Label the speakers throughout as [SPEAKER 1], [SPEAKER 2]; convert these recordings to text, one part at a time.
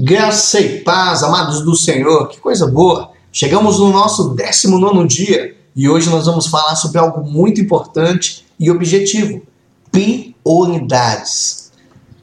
[SPEAKER 1] Graça e paz, amados do Senhor, que coisa boa! Chegamos no nosso 19 dia e hoje nós vamos falar sobre algo muito importante e objetivo: prioridades.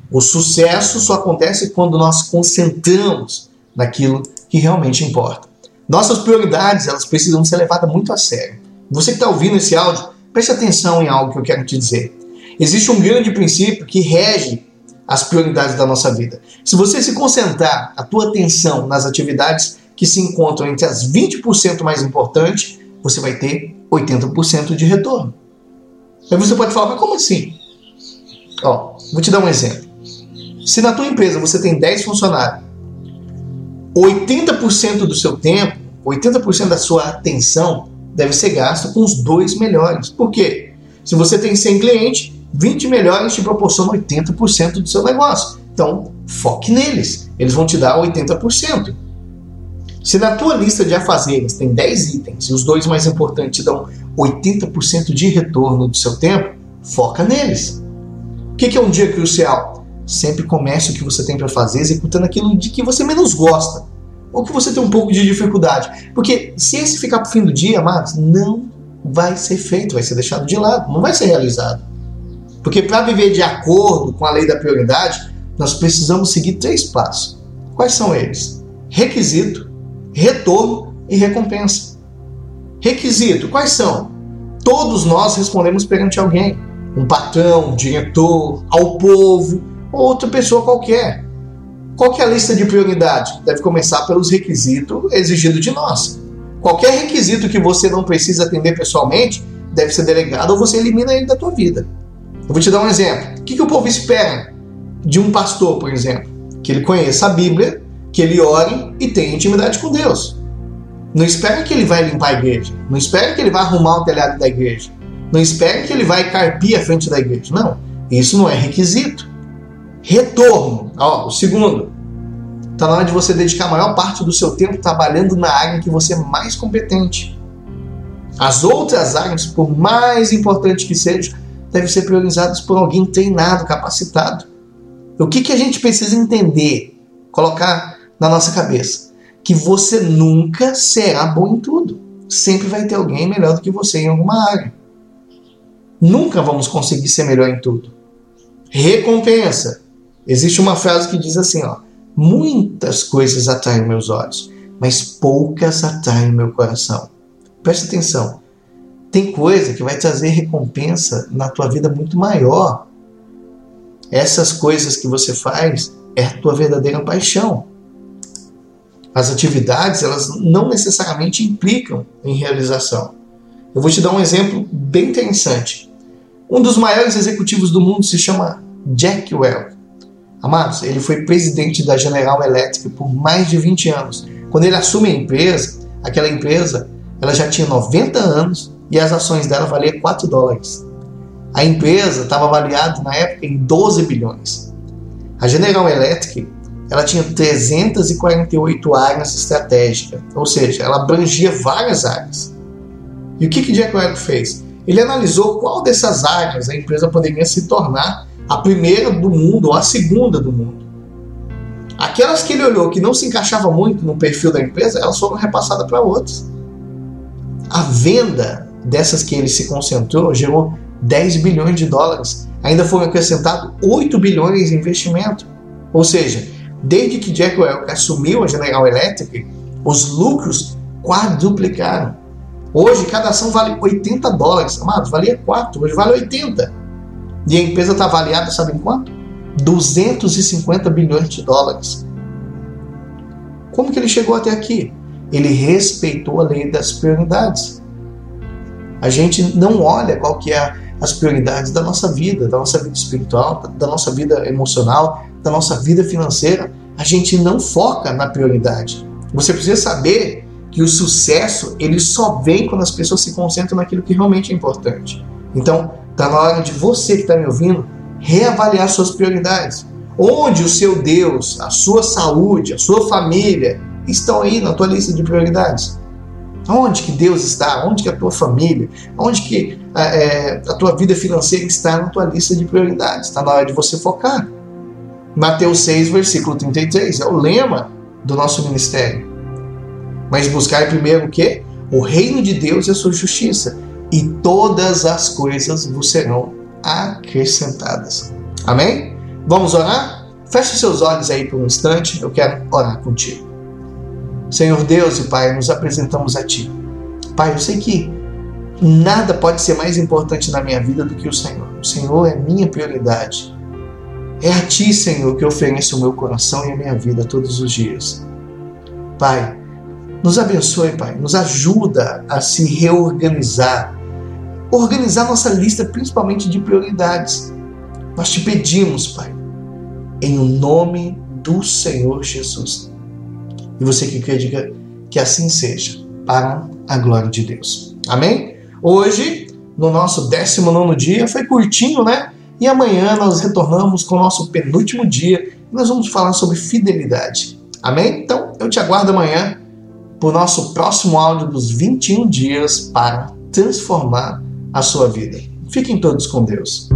[SPEAKER 1] O sucesso só acontece quando nós concentramos naquilo que realmente importa. Nossas prioridades elas precisam ser levadas muito a sério. Você que está ouvindo esse áudio, preste atenção em algo que eu quero te dizer. Existe um grande princípio que rege as prioridades da nossa vida. Se você se concentrar a tua atenção nas atividades que se encontram entre as 20% mais importantes, você vai ter 80% de retorno. Aí você pode falar, mas como assim? Ó, vou te dar um exemplo. Se na tua empresa você tem 10 funcionários, 80% do seu tempo, 80% da sua atenção deve ser gasto com os dois melhores. Por quê? Se você tem 100 clientes, 20 melhores te proporcionam 80% do seu negócio. Então, foque neles. Eles vão te dar 80%. Se na tua lista de afazeres tem 10 itens e os dois mais importantes te dão 80% de retorno do seu tempo, foca neles. O que é um dia crucial? Sempre comece o que você tem para fazer executando aquilo de que você menos gosta ou que você tem um pouco de dificuldade. Porque se esse ficar para o fim do dia, amados, não vai ser feito, vai ser deixado de lado, não vai ser realizado. Porque para viver de acordo com a lei da prioridade, nós precisamos seguir três passos. Quais são eles? Requisito, retorno e recompensa. Requisito, quais são? Todos nós respondemos perante alguém, um patrão, um diretor, ao povo ou outra pessoa qualquer. Qual é a lista de prioridade? Deve começar pelos requisitos exigidos de nós. Qualquer requisito que você não precisa atender pessoalmente deve ser delegado ou você elimina ele da tua vida. Eu vou te dar um exemplo. O que, que o povo espera de um pastor, por exemplo? Que ele conheça a Bíblia, que ele ore e tenha intimidade com Deus. Não espera que ele vai limpar a igreja. Não espera que ele vai arrumar o telhado da igreja. Não espera que ele vai carpir a frente da igreja. Não. Isso não é requisito. Retorno. Ó, o segundo. Está na hora de você dedicar a maior parte do seu tempo trabalhando na área em que você é mais competente. As outras áreas, por mais importantes que sejam, devem ser priorizados por alguém treinado, capacitado. O que, que a gente precisa entender, colocar na nossa cabeça? Que você nunca será bom em tudo. Sempre vai ter alguém melhor do que você em alguma área. Nunca vamos conseguir ser melhor em tudo. Recompensa. Existe uma frase que diz assim, ó: Muitas coisas atraem meus olhos, mas poucas atraem meu coração. Preste atenção. Tem coisa que vai trazer recompensa na tua vida muito maior. Essas coisas que você faz é a tua verdadeira paixão. As atividades, elas não necessariamente implicam em realização. Eu vou te dar um exemplo bem interessante. Um dos maiores executivos do mundo se chama Jack Welch. Amados, ele foi presidente da General Electric por mais de 20 anos. Quando ele assume a empresa, aquela empresa, ela já tinha 90 anos e as ações dela valiam 4 dólares. A empresa estava avaliada na época em 12 bilhões. A General Electric ela tinha 348 áreas estratégicas, ou seja, ela abrangia várias áreas. E o que, que Jack Welch fez? Ele analisou qual dessas áreas a empresa poderia se tornar a primeira do mundo ou a segunda do mundo. Aquelas que ele olhou que não se encaixavam muito no perfil da empresa, elas foram repassadas para outras. A venda dessas que ele se concentrou, gerou 10 bilhões de dólares. Ainda foram acrescentados 8 bilhões em investimento. Ou seja, desde que Jack Welch assumiu a General Electric, os lucros quadruplicaram. Hoje, cada ação vale 80 dólares. Amados, valia 4, hoje vale 80. E a empresa está avaliada, sabe em quanto? 250 bilhões de dólares. Como que ele chegou até aqui? Ele respeitou a lei das prioridades a gente não olha qual que é as prioridades da nossa vida, da nossa vida espiritual, da nossa vida emocional, da nossa vida financeira. A gente não foca na prioridade. Você precisa saber que o sucesso ele só vem quando as pessoas se concentram naquilo que realmente é importante. Então, está na hora de você que está me ouvindo reavaliar suas prioridades. Onde o seu Deus, a sua saúde, a sua família estão aí na tua lista de prioridades? Onde que Deus está? Onde que a tua família? Onde que é, a tua vida financeira está na tua lista de prioridades? Está na hora de você focar. Mateus 6, versículo 33, é o lema do nosso ministério. Mas buscar primeiro o quê? O reino de Deus e a sua justiça, e todas as coisas vos serão acrescentadas. Amém? Vamos orar? Feche seus olhos aí por um instante, eu quero orar contigo. Senhor Deus e Pai, nos apresentamos a Ti. Pai, eu sei que nada pode ser mais importante na minha vida do que o Senhor. O Senhor é minha prioridade. É a Ti, Senhor, que eu ofereço o meu coração e a minha vida todos os dias. Pai, nos abençoe, Pai. Nos ajuda a se reorganizar. Organizar nossa lista, principalmente de prioridades. Nós te pedimos, Pai, em nome do Senhor Jesus. E você que quer, diga que assim seja, para a glória de Deus. Amém? Hoje, no nosso 19 dia, foi curtinho, né? E amanhã nós retornamos com o nosso penúltimo dia e nós vamos falar sobre fidelidade. Amém? Então, eu te aguardo amanhã para o nosso próximo áudio dos 21 dias para transformar a sua vida. Fiquem todos com Deus.